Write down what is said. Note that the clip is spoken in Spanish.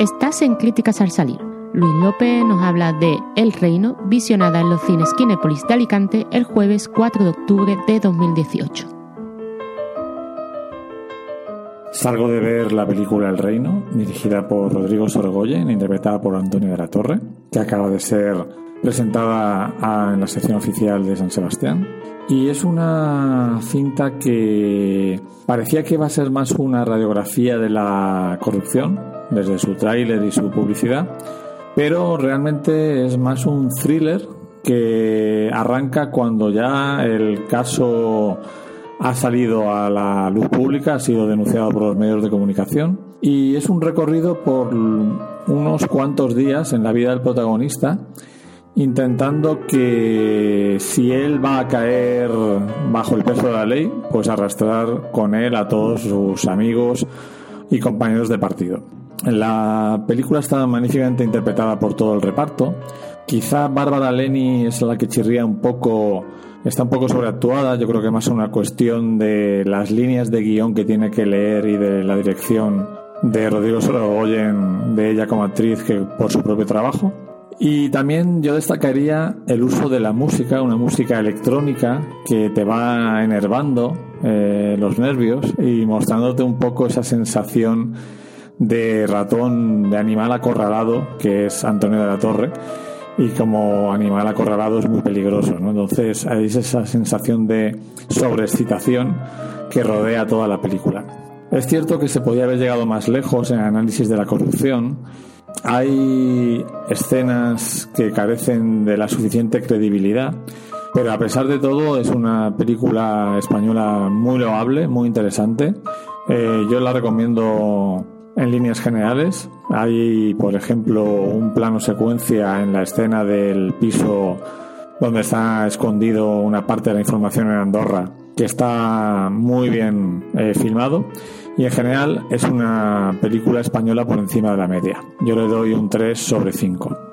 Estás en Críticas al Salir. Luis López nos habla de El Reino, visionada en los cines Kinépolis de Alicante el jueves 4 de octubre de 2018. Salgo de ver la película El Reino, dirigida por Rodrigo Sorogoyen, interpretada por Antonio de la Torre, que acaba de ser presentada en la sección oficial de San Sebastián. Y es una cinta que parecía que iba a ser más una radiografía de la corrupción, desde su tráiler y su publicidad, pero realmente es más un thriller que arranca cuando ya el caso ha salido a la luz pública, ha sido denunciado por los medios de comunicación y es un recorrido por unos cuantos días en la vida del protagonista intentando que si él va a caer bajo el peso de la ley, pues arrastrar con él a todos sus amigos y compañeros de partido. La película está magníficamente interpretada por todo el reparto. Quizá Bárbara Leni es la que chirría un poco, está un poco sobreactuada. Yo creo que más una cuestión de las líneas de guion que tiene que leer y de la dirección de Rodrigo Sorogoyen, de ella como actriz, que por su propio trabajo. Y también yo destacaría el uso de la música, una música electrónica que te va enervando eh, los nervios y mostrándote un poco esa sensación de ratón, de animal acorralado, que es Antonio de la Torre, y como animal acorralado es muy peligroso, ¿no? Entonces hay esa sensación de sobreexcitación que rodea toda la película. Es cierto que se podía haber llegado más lejos en el análisis de la corrupción, hay escenas que carecen de la suficiente credibilidad, pero a pesar de todo es una película española muy loable, muy interesante. Eh, yo la recomiendo en líneas generales. Hay, por ejemplo, un plano secuencia en la escena del piso donde está escondido una parte de la información en Andorra, que está muy bien eh, filmado y en general es una película española por encima de la media. Yo le doy un 3 sobre 5.